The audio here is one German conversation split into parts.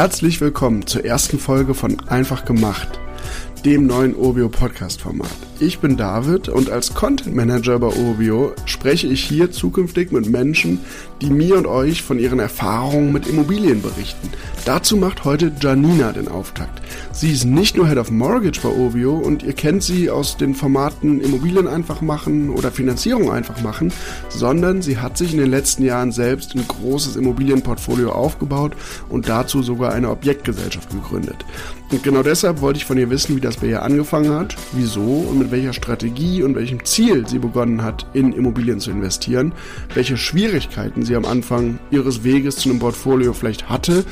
Herzlich willkommen zur ersten Folge von Einfach gemacht, dem neuen Obio Podcast Format. Ich bin David und als Content Manager bei Obio spreche ich hier zukünftig mit Menschen, die mir und euch von ihren Erfahrungen mit Immobilien berichten. Dazu macht heute Janina den Auftakt. Sie ist nicht nur Head of Mortgage bei Obio und ihr kennt sie aus den Formaten Immobilien einfach machen oder Finanzierung einfach machen, sondern sie hat sich in den letzten Jahren selbst ein großes Immobilienportfolio aufgebaut und dazu sogar eine Objektgesellschaft gegründet. Und genau deshalb wollte ich von ihr wissen, wie das bei ihr angefangen hat, wieso und mit welcher Strategie und welchem Ziel sie begonnen hat, in Immobilien zu investieren, welche Schwierigkeiten sie am Anfang ihres Weges zu einem Portfolio vielleicht hatte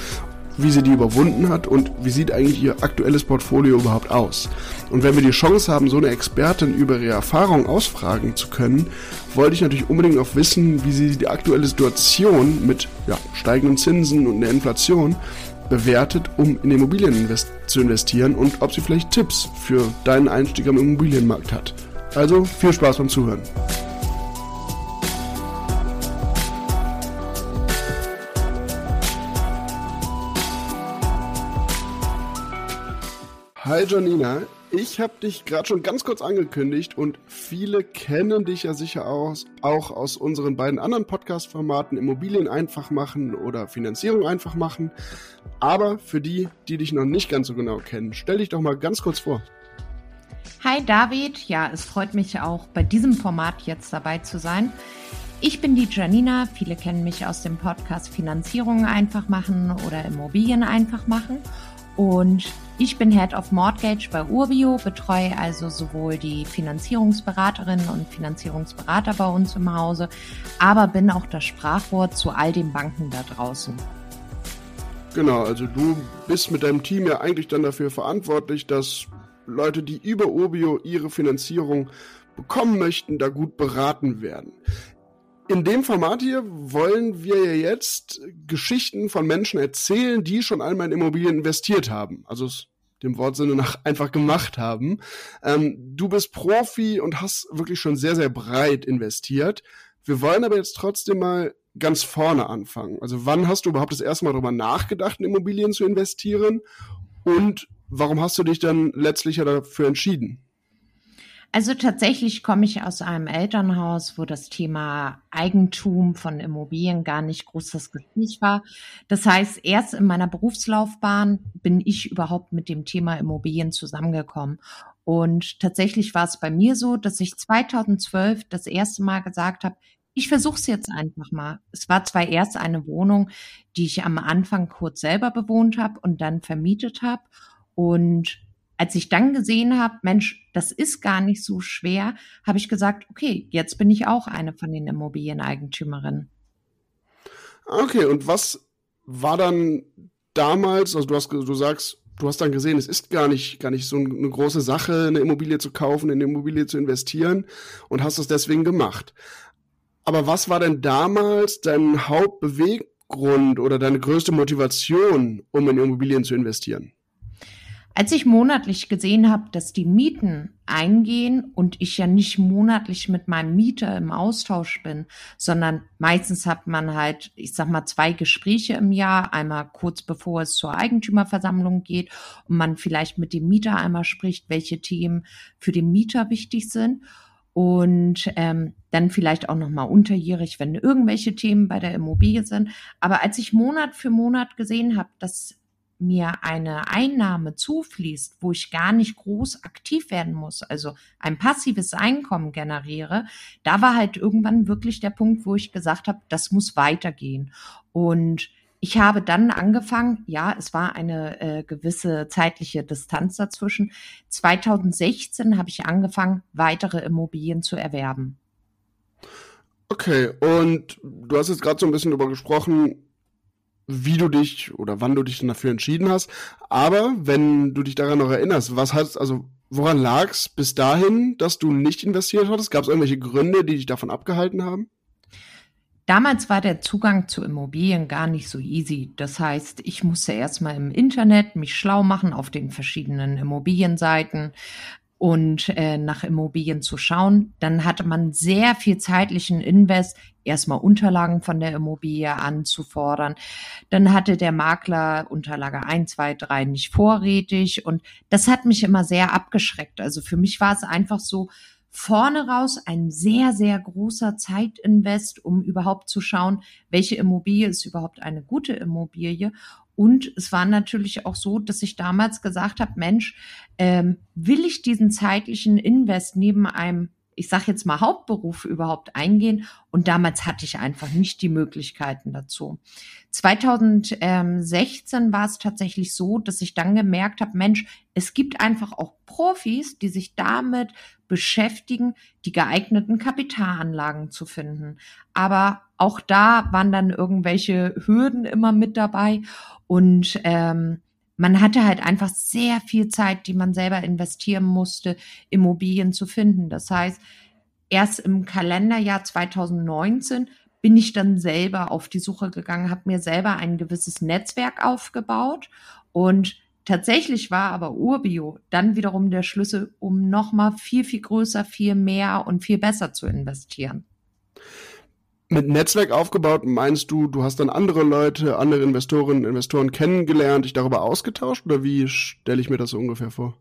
wie sie die überwunden hat und wie sieht eigentlich ihr aktuelles Portfolio überhaupt aus. Und wenn wir die Chance haben, so eine Expertin über ihre Erfahrung ausfragen zu können, wollte ich natürlich unbedingt auch wissen, wie sie die aktuelle Situation mit ja, steigenden Zinsen und der Inflation bewertet, um in Immobilien invest zu investieren und ob sie vielleicht Tipps für deinen Einstieg am Immobilienmarkt hat. Also viel Spaß beim Zuhören. Hi Janina, ich habe dich gerade schon ganz kurz angekündigt und viele kennen dich ja sicher aus, auch aus unseren beiden anderen Podcast-Formaten Immobilien einfach machen oder Finanzierung einfach machen. Aber für die, die dich noch nicht ganz so genau kennen, stell dich doch mal ganz kurz vor. Hi David, ja, es freut mich auch bei diesem Format jetzt dabei zu sein. Ich bin die Janina, viele kennen mich aus dem Podcast Finanzierung einfach machen oder Immobilien einfach machen. Und ich bin Head of Mortgage bei Urbio, betreue also sowohl die Finanzierungsberaterinnen und Finanzierungsberater bei uns im Hause, aber bin auch das Sprachrohr zu all den Banken da draußen. Genau, also du bist mit deinem Team ja eigentlich dann dafür verantwortlich, dass Leute, die über Urbio ihre Finanzierung bekommen möchten, da gut beraten werden. In dem Format hier wollen wir ja jetzt Geschichten von Menschen erzählen, die schon einmal in Immobilien investiert haben. Also es dem Wortsinne nach einfach gemacht haben. Ähm, du bist Profi und hast wirklich schon sehr, sehr breit investiert. Wir wollen aber jetzt trotzdem mal ganz vorne anfangen. Also wann hast du überhaupt das erste Mal darüber nachgedacht, in Immobilien zu investieren? Und warum hast du dich dann letztlich ja dafür entschieden? Also tatsächlich komme ich aus einem Elternhaus, wo das Thema Eigentum von Immobilien gar nicht groß das Gespräch war. Das heißt, erst in meiner Berufslaufbahn bin ich überhaupt mit dem Thema Immobilien zusammengekommen. Und tatsächlich war es bei mir so, dass ich 2012 das erste Mal gesagt habe, ich versuche es jetzt einfach mal. Es war zwar erst eine Wohnung, die ich am Anfang kurz selber bewohnt habe und dann vermietet habe. Und als ich dann gesehen habe, Mensch, das ist gar nicht so schwer, habe ich gesagt, okay, jetzt bin ich auch eine von den Immobilieneigentümerinnen. Okay, und was war dann damals, also du hast, du sagst, du hast dann gesehen, es ist gar nicht, gar nicht so eine große Sache, eine Immobilie zu kaufen, in eine Immobilie zu investieren und hast es deswegen gemacht. Aber was war denn damals dein Hauptbeweggrund oder deine größte Motivation, um in Immobilien zu investieren? Als ich monatlich gesehen habe, dass die Mieten eingehen und ich ja nicht monatlich mit meinem Mieter im Austausch bin, sondern meistens hat man halt, ich sag mal, zwei Gespräche im Jahr, einmal kurz bevor es zur Eigentümerversammlung geht und man vielleicht mit dem Mieter einmal spricht, welche Themen für den Mieter wichtig sind und ähm, dann vielleicht auch noch mal unterjährig, wenn irgendwelche Themen bei der Immobilie sind. Aber als ich Monat für Monat gesehen habe, dass mir eine Einnahme zufließt, wo ich gar nicht groß aktiv werden muss, also ein passives Einkommen generiere, da war halt irgendwann wirklich der Punkt, wo ich gesagt habe, das muss weitergehen. Und ich habe dann angefangen, ja, es war eine äh, gewisse zeitliche Distanz dazwischen. 2016 habe ich angefangen, weitere Immobilien zu erwerben. Okay, und du hast jetzt gerade so ein bisschen darüber gesprochen, wie du dich oder wann du dich dafür entschieden hast. Aber wenn du dich daran noch erinnerst, was hat, also woran lag es bis dahin, dass du nicht investiert hattest? Gab es irgendwelche Gründe, die dich davon abgehalten haben? Damals war der Zugang zu Immobilien gar nicht so easy. Das heißt, ich musste erstmal im Internet mich schlau machen auf den verschiedenen Immobilienseiten. Und äh, nach Immobilien zu schauen. Dann hatte man sehr viel zeitlichen Invest, erstmal Unterlagen von der Immobilie anzufordern. Dann hatte der Makler Unterlage 1, 2, 3 nicht vorrätig und das hat mich immer sehr abgeschreckt. Also für mich war es einfach so, vorne raus ein sehr, sehr großer Zeitinvest, um überhaupt zu schauen, welche Immobilie ist überhaupt eine gute Immobilie und es war natürlich auch so, dass ich damals gesagt habe, Mensch, ähm, will ich diesen zeitlichen Invest neben einem ich sage jetzt mal Hauptberuf überhaupt eingehen. Und damals hatte ich einfach nicht die Möglichkeiten dazu. 2016 war es tatsächlich so, dass ich dann gemerkt habe, Mensch, es gibt einfach auch Profis, die sich damit beschäftigen, die geeigneten Kapitalanlagen zu finden. Aber auch da waren dann irgendwelche Hürden immer mit dabei. Und ähm, man hatte halt einfach sehr viel Zeit, die man selber investieren musste, Immobilien zu finden. Das heißt, erst im Kalenderjahr 2019 bin ich dann selber auf die Suche gegangen, habe mir selber ein gewisses Netzwerk aufgebaut und tatsächlich war aber Urbio dann wiederum der Schlüssel, um nochmal viel, viel größer, viel mehr und viel besser zu investieren mit Netzwerk aufgebaut, meinst du, du hast dann andere Leute, andere Investorinnen, Investoren kennengelernt, dich darüber ausgetauscht oder wie stelle ich mir das so ungefähr vor?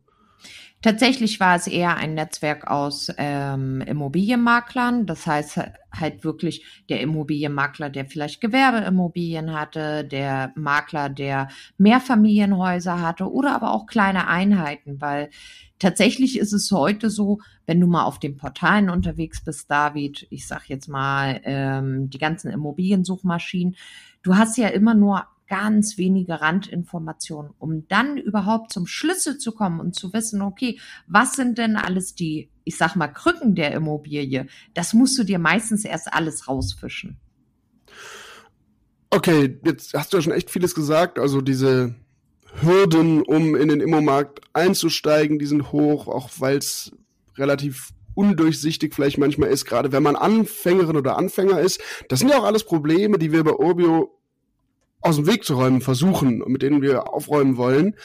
Tatsächlich war es eher ein Netzwerk aus ähm, Immobilienmaklern. Das heißt halt wirklich der Immobilienmakler, der vielleicht Gewerbeimmobilien hatte, der Makler, der Mehrfamilienhäuser hatte oder aber auch kleine Einheiten, weil tatsächlich ist es heute so, wenn du mal auf den Portalen unterwegs bist, David, ich sag jetzt mal ähm, die ganzen Immobiliensuchmaschinen, du hast ja immer nur ganz wenige Randinformationen, um dann überhaupt zum Schlüssel zu kommen und zu wissen, okay, was sind denn alles die, ich sag mal, Krücken der Immobilie? Das musst du dir meistens erst alles rausfischen. Okay, jetzt hast du ja schon echt vieles gesagt. Also diese Hürden, um in den Immomarkt einzusteigen, die sind hoch, auch weil es relativ undurchsichtig vielleicht manchmal ist, gerade wenn man Anfängerin oder Anfänger ist. Das sind ja auch alles Probleme, die wir bei Urbio aus dem Weg zu räumen versuchen mit denen wir aufräumen wollen.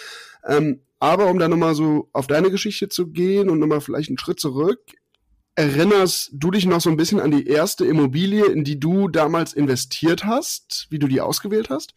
Ähm, aber um da nochmal so auf deine Geschichte zu gehen und nochmal vielleicht einen Schritt zurück, erinnerst du dich noch so ein bisschen an die erste Immobilie, in die du damals investiert hast, wie du die ausgewählt hast?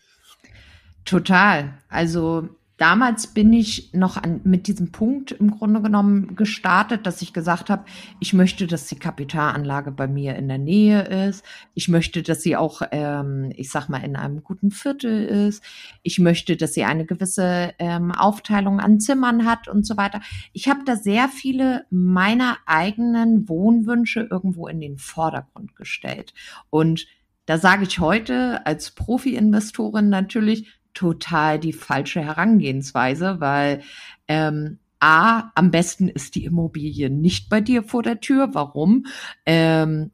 Total. Also damals bin ich noch an, mit diesem Punkt im Grunde genommen gestartet, dass ich gesagt habe, ich möchte, dass die Kapitalanlage bei mir in der Nähe ist. Ich möchte, dass sie auch, ähm, ich sag mal, in einem guten Viertel ist. Ich möchte, dass sie eine gewisse ähm, Aufteilung an Zimmern hat und so weiter. Ich habe da sehr viele meiner eigenen Wohnwünsche irgendwo in den Vordergrund gestellt. Und da sage ich heute als Profi-Investorin natürlich, total die falsche Herangehensweise, weil ähm, A, am besten ist die Immobilie nicht bei dir vor der Tür. Warum? Ähm,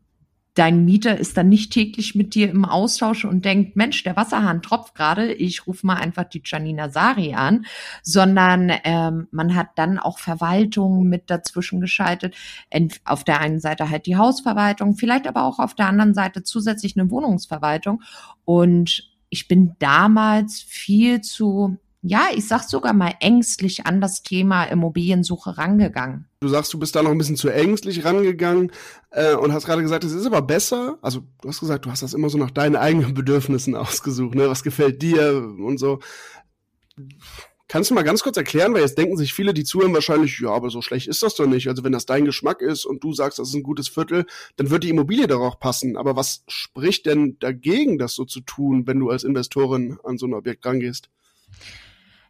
dein Mieter ist dann nicht täglich mit dir im Austausch und denkt, Mensch, der Wasserhahn tropft gerade, ich rufe mal einfach die Janina Sari an, sondern ähm, man hat dann auch Verwaltung mit dazwischen geschaltet. Auf der einen Seite halt die Hausverwaltung, vielleicht aber auch auf der anderen Seite zusätzlich eine Wohnungsverwaltung. Und ich bin damals viel zu, ja, ich sag sogar mal ängstlich an das Thema Immobiliensuche rangegangen. Du sagst, du bist da noch ein bisschen zu ängstlich rangegangen äh, und hast gerade gesagt, es ist aber besser. Also du hast gesagt, du hast das immer so nach deinen eigenen Bedürfnissen ausgesucht, ne? Was gefällt dir und so. Kannst du mal ganz kurz erklären, weil jetzt denken sich viele, die zuhören, wahrscheinlich, ja, aber so schlecht ist das doch nicht. Also wenn das dein Geschmack ist und du sagst, das ist ein gutes Viertel, dann wird die Immobilie auch passen. Aber was spricht denn dagegen, das so zu tun, wenn du als Investorin an so ein Objekt rangehst?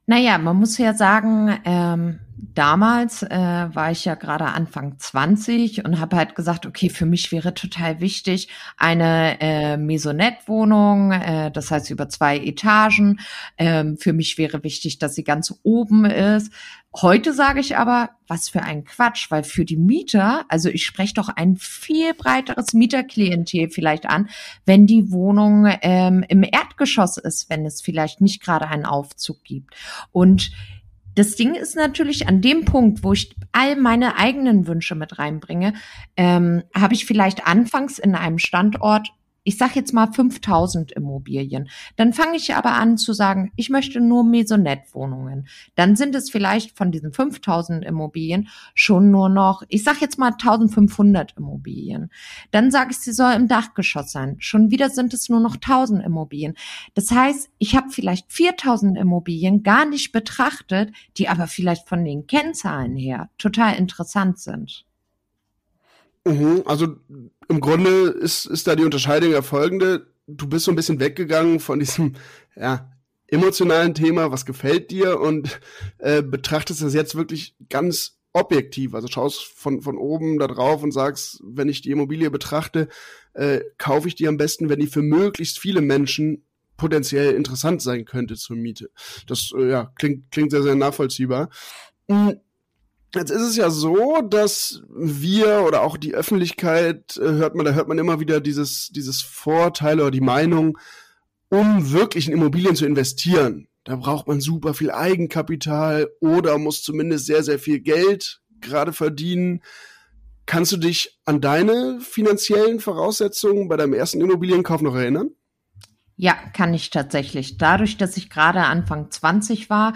Naja, man muss ja sagen, ähm, damals äh, war ich ja gerade Anfang 20 und habe halt gesagt, okay, für mich wäre total wichtig eine äh, Maisonette-Wohnung, äh, das heißt über zwei Etagen. Ähm, für mich wäre wichtig, dass sie ganz oben ist. Heute sage ich aber, was für ein Quatsch, weil für die Mieter, also ich spreche doch ein viel breiteres Mieterklientel vielleicht an, wenn die Wohnung ähm, im Erdgeschoss ist, wenn es vielleicht nicht gerade einen Aufzug gibt. Und das Ding ist natürlich an dem Punkt, wo ich all meine eigenen Wünsche mit reinbringe, ähm, habe ich vielleicht anfangs in einem Standort ich sage jetzt mal 5000 Immobilien. Dann fange ich aber an zu sagen, ich möchte nur Maisonette-Wohnungen. Dann sind es vielleicht von diesen 5000 Immobilien schon nur noch, ich sage jetzt mal 1500 Immobilien. Dann sage ich, sie soll im Dachgeschoss sein. Schon wieder sind es nur noch 1000 Immobilien. Das heißt, ich habe vielleicht 4000 Immobilien gar nicht betrachtet, die aber vielleicht von den Kennzahlen her total interessant sind. Mhm, also im Grunde ist, ist da die Unterscheidung ja folgende. Du bist so ein bisschen weggegangen von diesem ja, emotionalen Thema, was gefällt dir und äh, betrachtest das jetzt wirklich ganz objektiv. Also schaust von, von oben da drauf und sagst, wenn ich die Immobilie betrachte, äh, kaufe ich die am besten, wenn die für möglichst viele Menschen potenziell interessant sein könnte zur Miete. Das äh, ja, klingt, klingt sehr, sehr nachvollziehbar. Mhm Jetzt ist es ja so, dass wir oder auch die Öffentlichkeit äh, hört man, da hört man immer wieder dieses, dieses Vorteil oder die Meinung, um wirklich in Immobilien zu investieren, da braucht man super viel Eigenkapital oder muss zumindest sehr, sehr viel Geld gerade verdienen. Kannst du dich an deine finanziellen Voraussetzungen bei deinem ersten Immobilienkauf noch erinnern? Ja, kann ich tatsächlich. Dadurch, dass ich gerade Anfang 20 war,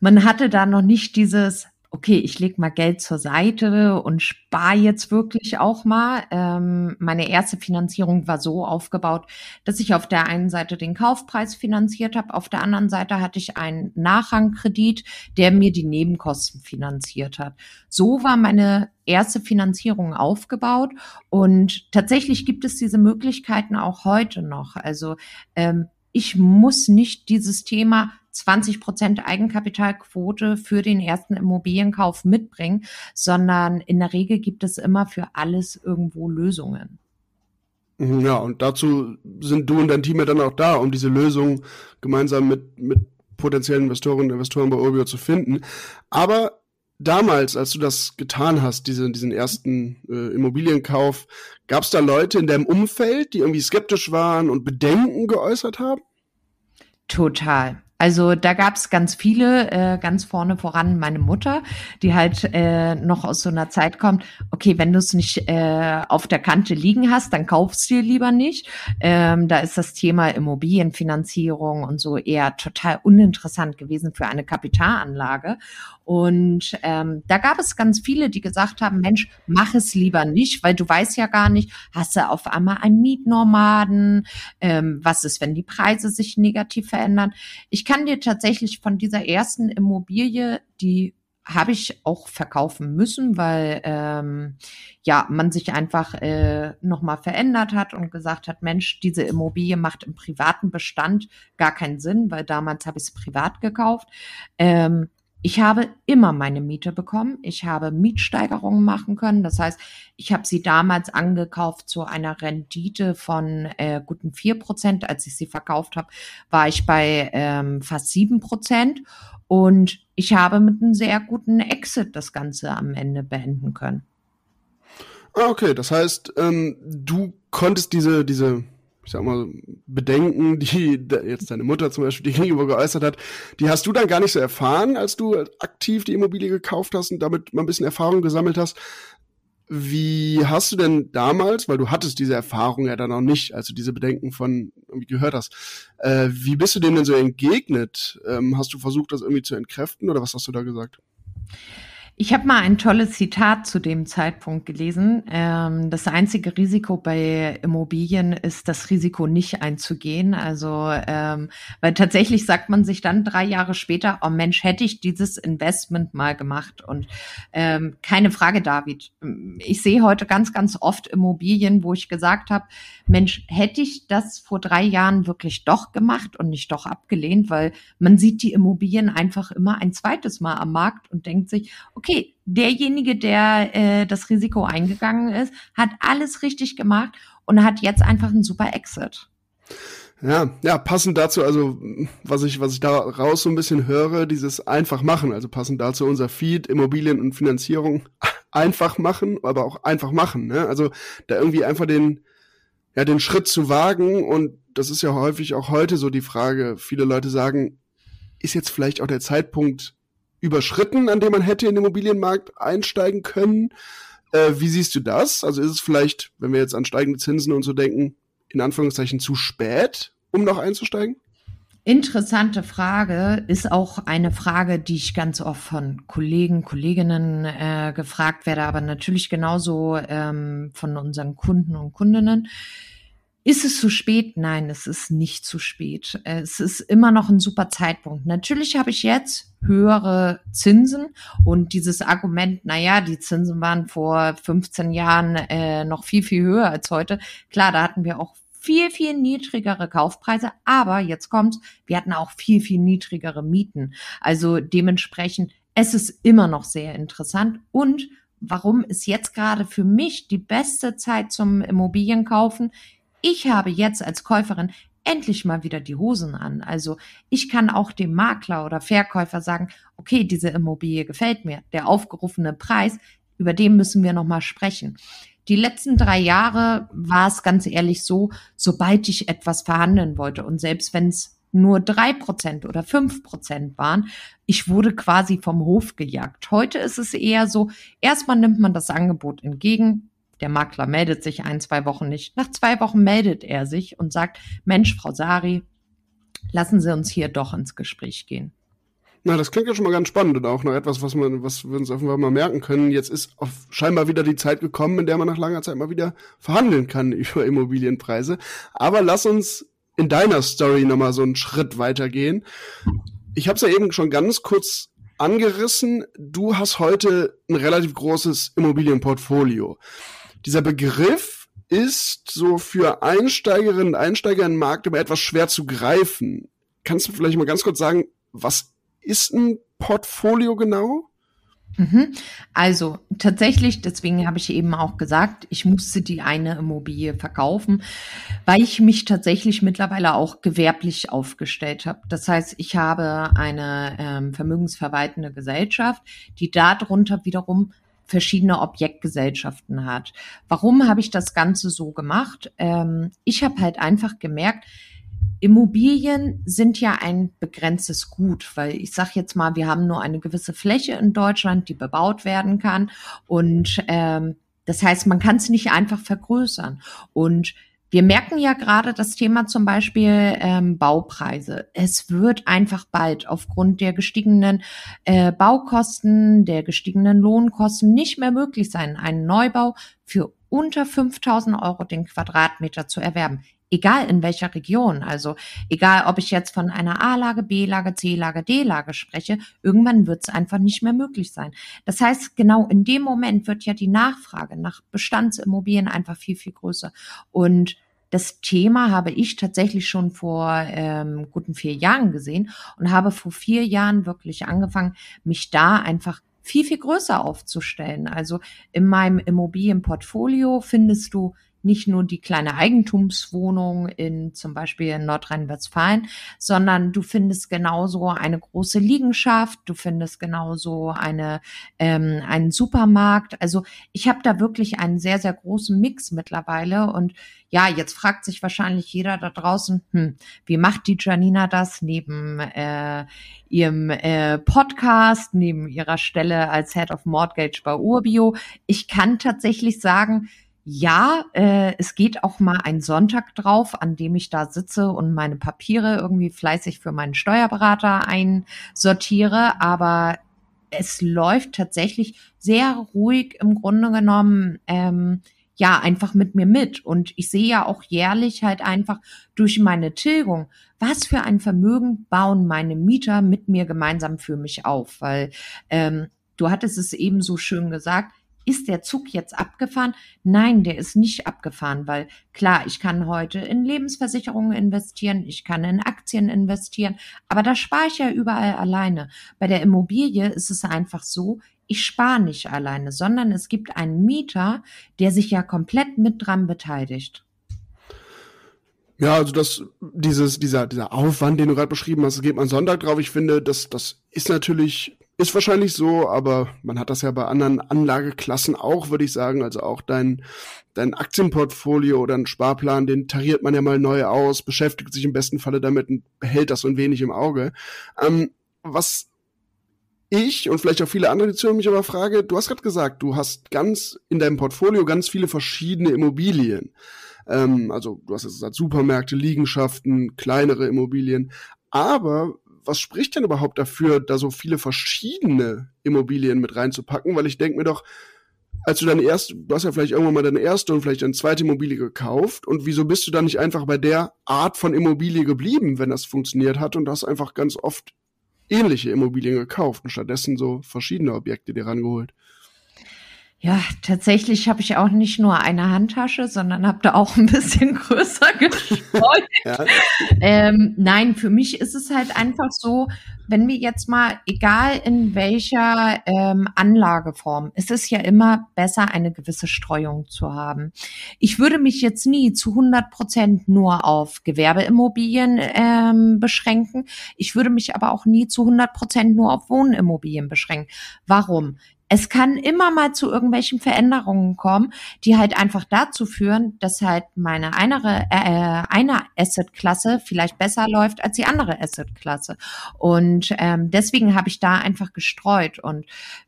man hatte da noch nicht dieses okay, ich lege mal Geld zur Seite und spare jetzt wirklich auch mal. Ähm, meine erste Finanzierung war so aufgebaut, dass ich auf der einen Seite den Kaufpreis finanziert habe, auf der anderen Seite hatte ich einen Nachrangkredit, der mir die Nebenkosten finanziert hat. So war meine erste Finanzierung aufgebaut und tatsächlich gibt es diese Möglichkeiten auch heute noch. Also ähm, ich muss nicht dieses Thema 20 Prozent Eigenkapitalquote für den ersten Immobilienkauf mitbringen, sondern in der Regel gibt es immer für alles irgendwo Lösungen. Mhm, ja, und dazu sind du und dein Team ja dann auch da, um diese Lösung gemeinsam mit, mit potenziellen Investorinnen und Investoren bei Urbio zu finden. Aber damals, als du das getan hast, diese, diesen ersten äh, Immobilienkauf, gab es da Leute in deinem Umfeld, die irgendwie skeptisch waren und Bedenken geäußert haben? Total. Also da gab es ganz viele, äh, ganz vorne voran meine Mutter, die halt äh, noch aus so einer Zeit kommt, okay, wenn du es nicht äh, auf der Kante liegen hast, dann kaufst du dir lieber nicht. Ähm, da ist das Thema Immobilienfinanzierung und so eher total uninteressant gewesen für eine Kapitalanlage. Und ähm, da gab es ganz viele, die gesagt haben, Mensch, mach es lieber nicht, weil du weißt ja gar nicht, hast du auf einmal einen Mietnomaden, ähm, was ist, wenn die Preise sich negativ verändern. Ich kann dir tatsächlich von dieser ersten Immobilie, die habe ich auch verkaufen müssen, weil ähm, ja man sich einfach äh, nochmal verändert hat und gesagt hat, Mensch, diese Immobilie macht im privaten Bestand gar keinen Sinn, weil damals habe ich es privat gekauft. Ähm, ich habe immer meine Miete bekommen. Ich habe Mietsteigerungen machen können. Das heißt, ich habe sie damals angekauft zu einer Rendite von äh, guten vier Prozent. Als ich sie verkauft habe, war ich bei ähm, fast sieben Prozent. Und ich habe mit einem sehr guten Exit das Ganze am Ende beenden können. Ah, okay. Das heißt, ähm, du konntest diese, diese ich sag mal, Bedenken, die jetzt deine Mutter zum Beispiel gegenüber geäußert hat, die hast du dann gar nicht so erfahren, als du aktiv die Immobilie gekauft hast und damit mal ein bisschen Erfahrung gesammelt hast. Wie hast du denn damals, weil du hattest diese Erfahrung ja dann auch nicht, als du diese Bedenken von irgendwie gehört hast, äh, wie bist du denen denn so entgegnet? Ähm, hast du versucht, das irgendwie zu entkräften oder was hast du da gesagt? Ich habe mal ein tolles Zitat zu dem Zeitpunkt gelesen. Ähm, das einzige Risiko bei Immobilien ist das Risiko nicht einzugehen. Also, ähm, weil tatsächlich sagt man sich dann drei Jahre später, oh Mensch, hätte ich dieses Investment mal gemacht. Und ähm, keine Frage, David. Ich sehe heute ganz, ganz oft Immobilien, wo ich gesagt habe, Mensch, hätte ich das vor drei Jahren wirklich doch gemacht und nicht doch abgelehnt, weil man sieht die Immobilien einfach immer ein zweites Mal am Markt und denkt sich, derjenige, der äh, das Risiko eingegangen ist, hat alles richtig gemacht und hat jetzt einfach einen super Exit. Ja, ja, passend dazu, also was ich, was ich da raus so ein bisschen höre, dieses einfach machen, also passend dazu unser Feed, Immobilien und Finanzierung einfach machen, aber auch einfach machen, ne? Also da irgendwie einfach den, ja, den Schritt zu wagen und das ist ja häufig auch heute so die Frage, viele Leute sagen, ist jetzt vielleicht auch der Zeitpunkt überschritten, an dem man hätte in den Immobilienmarkt einsteigen können. Äh, wie siehst du das? Also ist es vielleicht, wenn wir jetzt an steigende Zinsen und so denken, in Anführungszeichen zu spät, um noch einzusteigen? Interessante Frage, ist auch eine Frage, die ich ganz oft von Kollegen, Kolleginnen äh, gefragt werde, aber natürlich genauso ähm, von unseren Kunden und Kundinnen. Ist es zu spät? Nein, es ist nicht zu spät. Es ist immer noch ein super Zeitpunkt. Natürlich habe ich jetzt höhere Zinsen und dieses Argument, na ja, die Zinsen waren vor 15 Jahren äh, noch viel, viel höher als heute. Klar, da hatten wir auch viel, viel niedrigere Kaufpreise, aber jetzt kommt's, wir hatten auch viel, viel niedrigere Mieten. Also dementsprechend, es ist immer noch sehr interessant und warum ist jetzt gerade für mich die beste Zeit zum Immobilienkaufen? Ich habe jetzt als Käuferin endlich mal wieder die Hosen an. Also ich kann auch dem Makler oder Verkäufer sagen, okay, diese Immobilie gefällt mir. Der aufgerufene Preis, über den müssen wir noch mal sprechen. Die letzten drei Jahre war es ganz ehrlich so, sobald ich etwas verhandeln wollte und selbst wenn es nur drei Prozent oder fünf Prozent waren, ich wurde quasi vom Hof gejagt. Heute ist es eher so, erstmal nimmt man das Angebot entgegen, der Makler meldet sich ein, zwei Wochen nicht. Nach zwei Wochen meldet er sich und sagt, Mensch, Frau Sari, lassen Sie uns hier doch ins Gespräch gehen. Na, das klingt ja schon mal ganz spannend und auch noch etwas, was man, was wir uns offenbar mal merken können. Jetzt ist auf scheinbar wieder die Zeit gekommen, in der man nach langer Zeit mal wieder verhandeln kann über Immobilienpreise. Aber lass uns in deiner Story nochmal so einen Schritt weitergehen. Ich habe es ja eben schon ganz kurz angerissen. Du hast heute ein relativ großes Immobilienportfolio. Dieser Begriff ist so für Einsteigerinnen und Einsteiger im Markt immer etwas schwer zu greifen. Kannst du vielleicht mal ganz kurz sagen, was ist ein Portfolio genau? Mhm. Also tatsächlich, deswegen habe ich eben auch gesagt, ich musste die eine Immobilie verkaufen, weil ich mich tatsächlich mittlerweile auch gewerblich aufgestellt habe. Das heißt, ich habe eine ähm, vermögensverwaltende Gesellschaft, die darunter wiederum verschiedene Objektgesellschaften hat. Warum habe ich das Ganze so gemacht? Ähm, ich habe halt einfach gemerkt, Immobilien sind ja ein begrenztes Gut, weil ich sage jetzt mal, wir haben nur eine gewisse Fläche in Deutschland, die bebaut werden kann. Und ähm, das heißt, man kann es nicht einfach vergrößern. Und wir merken ja gerade das Thema zum Beispiel ähm, Baupreise. Es wird einfach bald aufgrund der gestiegenen äh, Baukosten, der gestiegenen Lohnkosten nicht mehr möglich sein, einen Neubau für unter 5000 Euro den Quadratmeter zu erwerben egal in welcher Region. Also egal, ob ich jetzt von einer A-Lage, B-Lage, C-Lage, D-Lage spreche, irgendwann wird es einfach nicht mehr möglich sein. Das heißt, genau in dem Moment wird ja die Nachfrage nach Bestandsimmobilien einfach viel, viel größer. Und das Thema habe ich tatsächlich schon vor ähm, guten vier Jahren gesehen und habe vor vier Jahren wirklich angefangen, mich da einfach viel, viel größer aufzustellen. Also in meinem Immobilienportfolio findest du nicht nur die kleine Eigentumswohnung in zum Beispiel in Nordrhein-Westfalen, sondern du findest genauso eine große Liegenschaft, du findest genauso eine ähm, einen Supermarkt. Also ich habe da wirklich einen sehr sehr großen Mix mittlerweile und ja, jetzt fragt sich wahrscheinlich jeder da draußen, hm, wie macht die Janina das neben äh, ihrem äh, Podcast, neben ihrer Stelle als Head of Mortgage bei Urbio? Ich kann tatsächlich sagen, ja, äh, es geht auch mal ein Sonntag drauf, an dem ich da sitze und meine Papiere irgendwie fleißig für meinen Steuerberater einsortiere, aber es läuft tatsächlich sehr ruhig im Grunde genommen. Ähm, ja, einfach mit mir mit. Und ich sehe ja auch jährlich halt einfach durch meine Tilgung, was für ein Vermögen bauen meine Mieter mit mir gemeinsam für mich auf. Weil ähm, du hattest es eben so schön gesagt, ist der Zug jetzt abgefahren? Nein, der ist nicht abgefahren, weil klar, ich kann heute in Lebensversicherungen investieren, ich kann in Aktien investieren, aber da spare ich ja überall alleine. Bei der Immobilie ist es einfach so, ich spare nicht alleine, sondern es gibt einen Mieter, der sich ja komplett mit dran beteiligt. Ja, also das, dieses, dieser, dieser Aufwand, den du gerade beschrieben hast, geht man Sonntag drauf. Ich finde, das, das ist natürlich ist wahrscheinlich so, aber man hat das ja bei anderen Anlageklassen auch, würde ich sagen. Also auch dein, dein Aktienportfolio oder ein Sparplan, den tariert man ja mal neu aus, beschäftigt sich im besten Falle damit und behält das so ein wenig im Auge. Ähm, was ich und vielleicht auch viele andere, die zuhören, mich aber frage, du hast gerade gesagt, du hast ganz in deinem Portfolio ganz viele verschiedene Immobilien. Ähm, also du hast jetzt gesagt, Supermärkte, Liegenschaften, kleinere Immobilien. Aber was spricht denn überhaupt dafür, da so viele verschiedene Immobilien mit reinzupacken? Weil ich denke mir doch, als du deine erste, du hast ja vielleicht irgendwann mal deine erste und vielleicht deine zweite Immobilie gekauft und wieso bist du dann nicht einfach bei der Art von Immobilie geblieben, wenn das funktioniert hat und hast einfach ganz oft ähnliche Immobilien gekauft und stattdessen so verschiedene Objekte dir rangeholt? Ja, tatsächlich habe ich auch nicht nur eine Handtasche, sondern habe da auch ein bisschen größer gestreut. ja. ähm, nein, für mich ist es halt einfach so, wenn wir jetzt mal, egal in welcher ähm, Anlageform, es ist ja immer besser, eine gewisse Streuung zu haben. Ich würde mich jetzt nie zu 100 Prozent nur auf Gewerbeimmobilien ähm, beschränken. Ich würde mich aber auch nie zu 100 Prozent nur auf Wohnimmobilien beschränken. Warum? Es kann immer mal zu irgendwelchen Veränderungen kommen, die halt einfach dazu führen, dass halt meine eine, äh, eine Asset-Klasse vielleicht besser läuft als die andere Asset-Klasse. Und ähm, deswegen habe ich da einfach gestreut. Und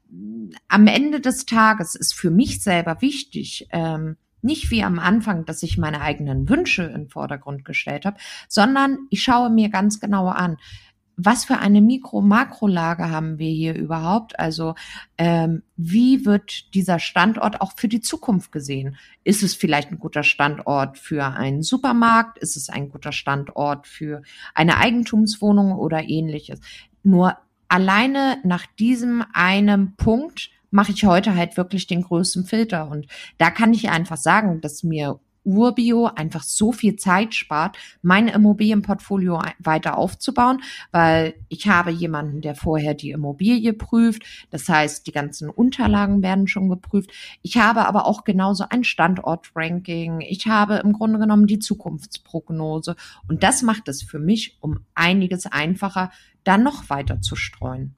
mm, am Ende des Tages ist für mich selber wichtig, ähm, nicht wie am Anfang, dass ich meine eigenen Wünsche in Vordergrund gestellt habe, sondern ich schaue mir ganz genau an, was für eine Mikro-Makrolage haben wir hier überhaupt? Also ähm, wie wird dieser Standort auch für die Zukunft gesehen? Ist es vielleicht ein guter Standort für einen Supermarkt? Ist es ein guter Standort für eine Eigentumswohnung oder ähnliches? Nur alleine nach diesem einen Punkt mache ich heute halt wirklich den größten Filter. Und da kann ich einfach sagen, dass mir Urbio einfach so viel Zeit spart, mein Immobilienportfolio weiter aufzubauen, weil ich habe jemanden, der vorher die Immobilie prüft. Das heißt, die ganzen Unterlagen werden schon geprüft. Ich habe aber auch genauso ein Standortranking. Ich habe im Grunde genommen die Zukunftsprognose. Und das macht es für mich um einiges einfacher, da noch weiter zu streuen.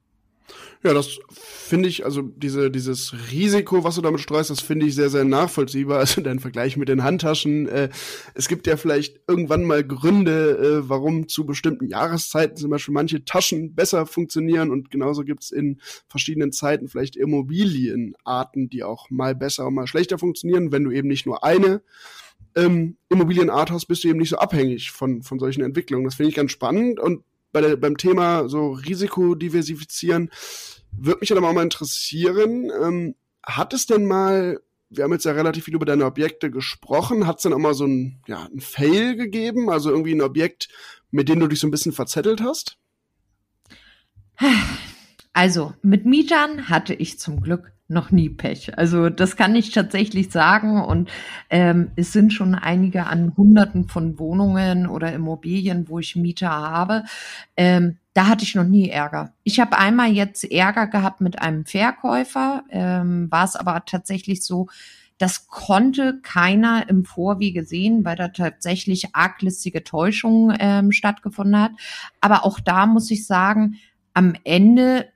Ja, das finde ich, also diese, dieses Risiko, was du damit streust, das finde ich sehr, sehr nachvollziehbar. Also dein Vergleich mit den Handtaschen. Äh, es gibt ja vielleicht irgendwann mal Gründe, äh, warum zu bestimmten Jahreszeiten zum Beispiel manche Taschen besser funktionieren und genauso gibt's in verschiedenen Zeiten vielleicht Immobilienarten, die auch mal besser und mal schlechter funktionieren. Wenn du eben nicht nur eine ähm, Immobilienart hast, bist du eben nicht so abhängig von, von solchen Entwicklungen. Das finde ich ganz spannend und bei der, beim Thema so Risikodiversifizieren würde mich dann auch mal interessieren, ähm, hat es denn mal, wir haben jetzt ja relativ viel über deine Objekte gesprochen, hat es denn auch mal so ein, ja, ein Fail gegeben, also irgendwie ein Objekt, mit dem du dich so ein bisschen verzettelt hast? Also mit Mietern hatte ich zum Glück noch nie Pech. Also das kann ich tatsächlich sagen. Und ähm, es sind schon einige an Hunderten von Wohnungen oder Immobilien, wo ich Mieter habe. Ähm, da hatte ich noch nie Ärger. Ich habe einmal jetzt Ärger gehabt mit einem Verkäufer, ähm, war es aber tatsächlich so, das konnte keiner im Vorwege sehen, weil da tatsächlich arglistige Täuschung ähm, stattgefunden hat. Aber auch da muss ich sagen, am Ende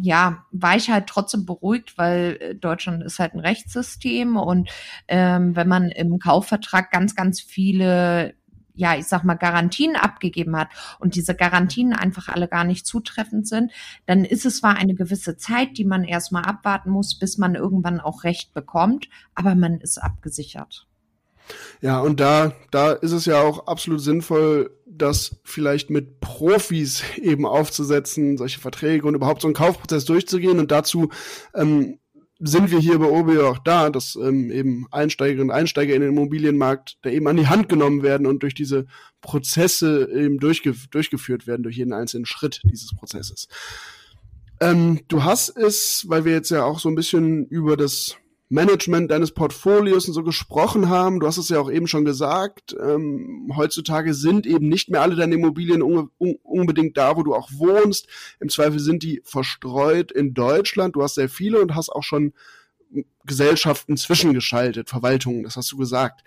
ja, war ich halt trotzdem beruhigt, weil äh, Deutschland ist halt ein Rechtssystem und ähm, wenn man im Kaufvertrag ganz, ganz viele ja, ich sag mal, Garantien abgegeben hat und diese Garantien einfach alle gar nicht zutreffend sind, dann ist es zwar eine gewisse Zeit, die man erstmal abwarten muss, bis man irgendwann auch Recht bekommt, aber man ist abgesichert. Ja, und da, da ist es ja auch absolut sinnvoll, das vielleicht mit Profis eben aufzusetzen, solche Verträge und überhaupt so einen Kaufprozess durchzugehen. Und dazu ähm, sind wir hier bei OBI auch da, dass ähm, eben Einsteigerinnen und Einsteiger in den Immobilienmarkt da eben an die Hand genommen werden und durch diese Prozesse eben durchge durchgeführt werden, durch jeden einzelnen Schritt dieses Prozesses. Ähm, du hast es, weil wir jetzt ja auch so ein bisschen über das Management deines Portfolios und so gesprochen haben. Du hast es ja auch eben schon gesagt. Ähm, heutzutage sind eben nicht mehr alle deine Immobilien un un unbedingt da, wo du auch wohnst. Im Zweifel sind die verstreut in Deutschland. Du hast sehr viele und hast auch schon Gesellschaften zwischengeschaltet, Verwaltungen, das hast du gesagt.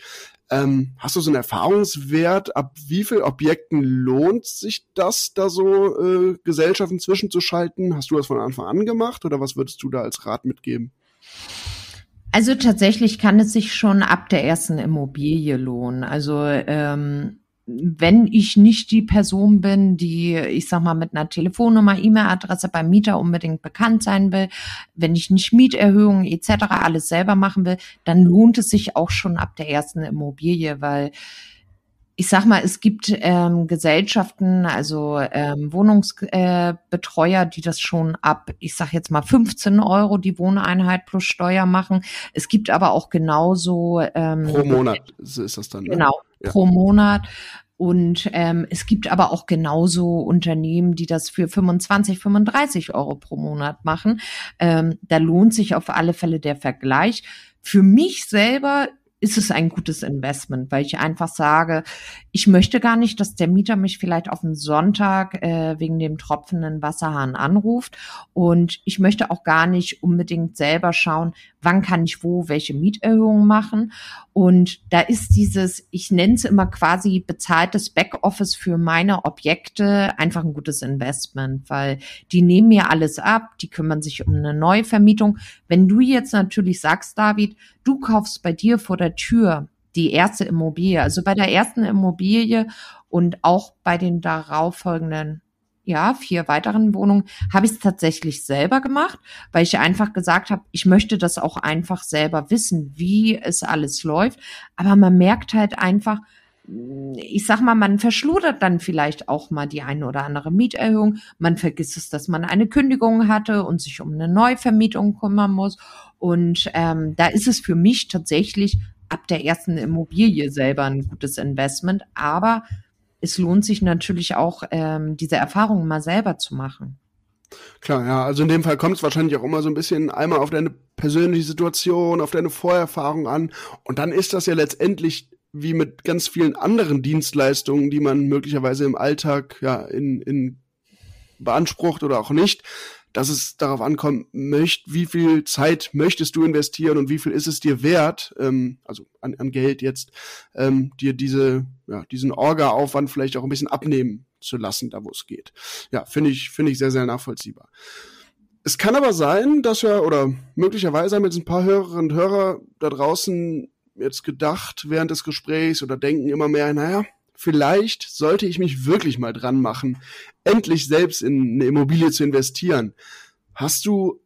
Ähm, hast du so einen Erfahrungswert, ab wie viel Objekten lohnt sich das, da so äh, Gesellschaften zwischenzuschalten? Hast du das von Anfang an gemacht oder was würdest du da als Rat mitgeben? Also tatsächlich kann es sich schon ab der ersten Immobilie lohnen. Also ähm, wenn ich nicht die Person bin, die, ich sag mal, mit einer Telefonnummer, E-Mail-Adresse beim Mieter unbedingt bekannt sein will, wenn ich nicht Mieterhöhungen etc. alles selber machen will, dann lohnt es sich auch schon ab der ersten Immobilie, weil ich sag mal, es gibt ähm, Gesellschaften, also ähm, Wohnungsbetreuer, äh, die das schon ab, ich sag jetzt mal 15 Euro die Wohneinheit plus Steuer machen. Es gibt aber auch genauso ähm, pro Monat ist das dann. Ne? Genau, ja. pro Monat. Und ähm, es gibt aber auch genauso Unternehmen, die das für 25, 35 Euro pro Monat machen. Ähm, da lohnt sich auf alle Fälle der Vergleich. Für mich selber ist es ein gutes Investment, weil ich einfach sage, ich möchte gar nicht, dass der Mieter mich vielleicht auf den Sonntag äh, wegen dem tropfenden Wasserhahn anruft. Und ich möchte auch gar nicht unbedingt selber schauen, wann kann ich wo welche Mieterhöhungen machen. Und da ist dieses, ich nenne es immer quasi bezahltes Backoffice für meine Objekte einfach ein gutes Investment, weil die nehmen mir alles ab, die kümmern sich um eine Neuvermietung. Wenn du jetzt natürlich sagst, David, du kaufst bei dir vor der Tür die erste Immobilie, also bei der ersten Immobilie und auch bei den darauffolgenden ja, vier weiteren Wohnungen habe ich es tatsächlich selber gemacht, weil ich einfach gesagt habe, ich möchte das auch einfach selber wissen, wie es alles läuft. Aber man merkt halt einfach, ich sag mal, man verschludert dann vielleicht auch mal die eine oder andere Mieterhöhung. Man vergisst es, dass man eine Kündigung hatte und sich um eine Neuvermietung kümmern muss. Und ähm, da ist es für mich tatsächlich ab der ersten Immobilie selber ein gutes Investment. Aber es lohnt sich natürlich auch, ähm, diese Erfahrungen mal selber zu machen. Klar, ja, also in dem Fall kommt es wahrscheinlich auch immer so ein bisschen einmal auf deine persönliche Situation, auf deine Vorerfahrung an. Und dann ist das ja letztendlich wie mit ganz vielen anderen Dienstleistungen, die man möglicherweise im Alltag ja in, in beansprucht oder auch nicht, dass es darauf ankommt, möcht, wie viel Zeit möchtest du investieren und wie viel ist es dir wert, ähm, also an, an Geld jetzt, ähm, dir diese, ja, diesen Orga-Aufwand vielleicht auch ein bisschen abnehmen zu lassen, da wo es geht. Ja, finde ich, finde ich sehr, sehr nachvollziehbar. Es kann aber sein, dass ja, oder möglicherweise haben jetzt ein paar Hörerinnen und Hörer da draußen jetzt gedacht während des Gesprächs oder denken immer mehr, naja, vielleicht sollte ich mich wirklich mal dran machen, endlich selbst in eine Immobilie zu investieren. Hast du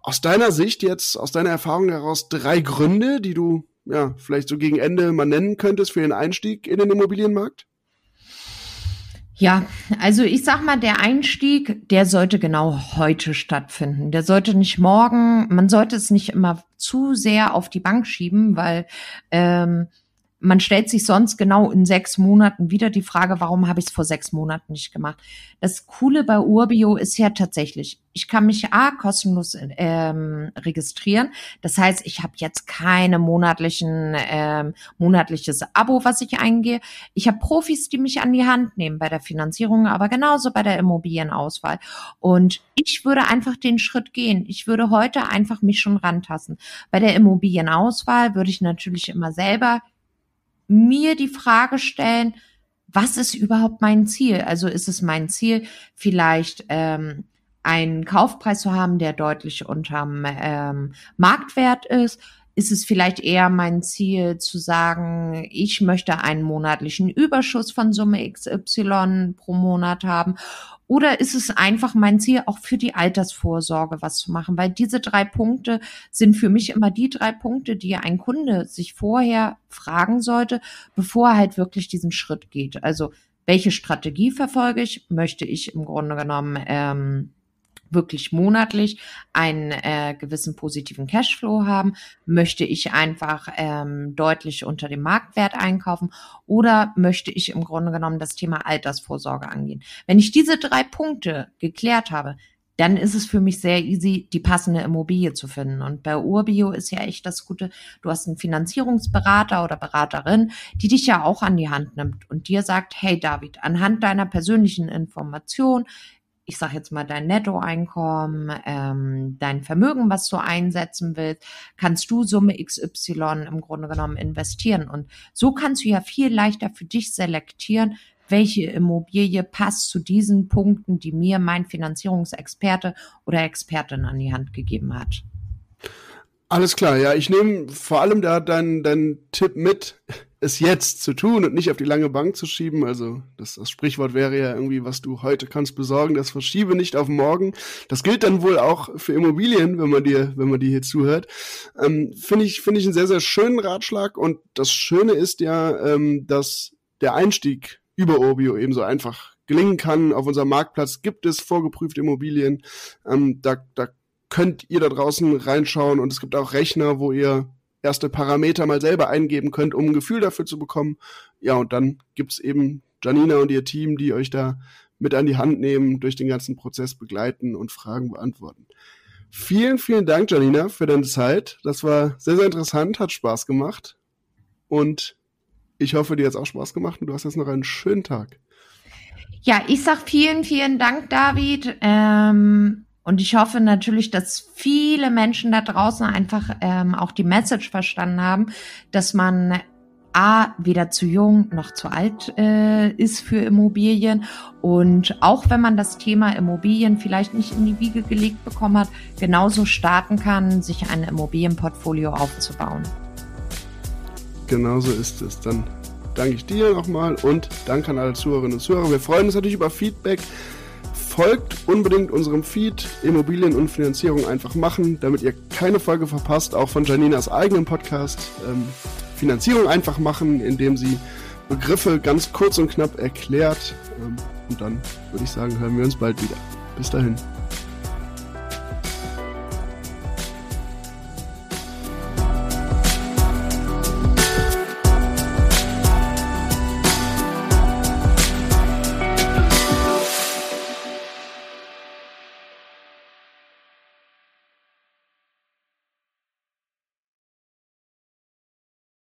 aus deiner Sicht jetzt, aus deiner Erfahrung heraus drei Gründe, die du ja vielleicht so gegen Ende mal nennen könntest für den Einstieg in den Immobilienmarkt? Ja, also ich sag mal, der Einstieg, der sollte genau heute stattfinden. Der sollte nicht morgen, man sollte es nicht immer zu sehr auf die Bank schieben, weil ähm, man stellt sich sonst genau in sechs Monaten wieder die Frage, warum habe ich es vor sechs Monaten nicht gemacht? Das Coole bei Urbio ist ja tatsächlich, ich kann mich A kostenlos ähm, registrieren. Das heißt, ich habe jetzt keine monatlichen ähm, monatliches Abo, was ich eingehe. Ich habe Profis, die mich an die Hand nehmen bei der Finanzierung, aber genauso bei der Immobilienauswahl. Und ich würde einfach den Schritt gehen. Ich würde heute einfach mich schon rantasten. Bei der Immobilienauswahl würde ich natürlich immer selber mir die Frage stellen, was ist überhaupt mein Ziel? Also ist es mein Ziel, vielleicht ähm, einen Kaufpreis zu haben, der deutlich unterm ähm, Marktwert ist? Ist es vielleicht eher mein Ziel zu sagen, ich möchte einen monatlichen Überschuss von Summe XY pro Monat haben? Oder ist es einfach mein Ziel, auch für die Altersvorsorge was zu machen? Weil diese drei Punkte sind für mich immer die drei Punkte, die ein Kunde sich vorher fragen sollte, bevor er halt wirklich diesen Schritt geht. Also welche Strategie verfolge ich? Möchte ich im Grunde genommen ähm, wirklich monatlich einen äh, gewissen positiven Cashflow haben? Möchte ich einfach ähm, deutlich unter dem Marktwert einkaufen oder möchte ich im Grunde genommen das Thema Altersvorsorge angehen? Wenn ich diese drei Punkte geklärt habe, dann ist es für mich sehr easy, die passende Immobilie zu finden. Und bei Urbio ist ja echt das Gute, du hast einen Finanzierungsberater oder Beraterin, die dich ja auch an die Hand nimmt und dir sagt, hey David, anhand deiner persönlichen Information, ich sage jetzt mal, dein Nettoeinkommen, ähm, dein Vermögen, was du einsetzen willst, kannst du Summe XY im Grunde genommen investieren. Und so kannst du ja viel leichter für dich selektieren, welche Immobilie passt zu diesen Punkten, die mir mein Finanzierungsexperte oder Expertin an die Hand gegeben hat. Alles klar, ja, ich nehme vor allem da deinen dein Tipp mit, es jetzt zu tun und nicht auf die lange Bank zu schieben. Also das, das Sprichwort wäre ja irgendwie, was du heute kannst besorgen, das verschiebe nicht auf morgen. Das gilt dann wohl auch für Immobilien, wenn man dir, wenn man dir hier zuhört. Ähm, finde ich, finde ich einen sehr, sehr schönen Ratschlag. Und das Schöne ist ja, ähm, dass der Einstieg über Urbio ebenso einfach gelingen kann. Auf unserem Marktplatz gibt es vorgeprüfte Immobilien. Ähm, da, da könnt ihr da draußen reinschauen und es gibt auch Rechner, wo ihr erste Parameter mal selber eingeben könnt, um ein Gefühl dafür zu bekommen. Ja, und dann gibt's eben Janina und ihr Team, die euch da mit an die Hand nehmen, durch den ganzen Prozess begleiten und Fragen beantworten. Vielen, vielen Dank, Janina, für deine Zeit. Das war sehr, sehr interessant, hat Spaß gemacht. Und ich hoffe, dir hat es auch Spaß gemacht und du hast jetzt noch einen schönen Tag. Ja, ich sag vielen, vielen Dank, David. Ähm, und ich hoffe natürlich, dass viele Menschen da draußen einfach ähm, auch die Message verstanden haben, dass man A, weder zu jung noch zu alt äh, ist für Immobilien. Und auch wenn man das Thema Immobilien vielleicht nicht in die Wiege gelegt bekommen hat, genauso starten kann, sich ein Immobilienportfolio aufzubauen. Genauso ist es. Dann danke ich dir nochmal und danke an alle Zuhörerinnen und Zuhörer. Wir freuen uns natürlich über Feedback folgt unbedingt unserem Feed Immobilien und Finanzierung einfach machen, damit ihr keine Folge verpasst, auch von Janinas eigenem Podcast ähm, Finanzierung einfach machen, indem sie Begriffe ganz kurz und knapp erklärt. Ähm, und dann würde ich sagen, hören wir uns bald wieder. Bis dahin.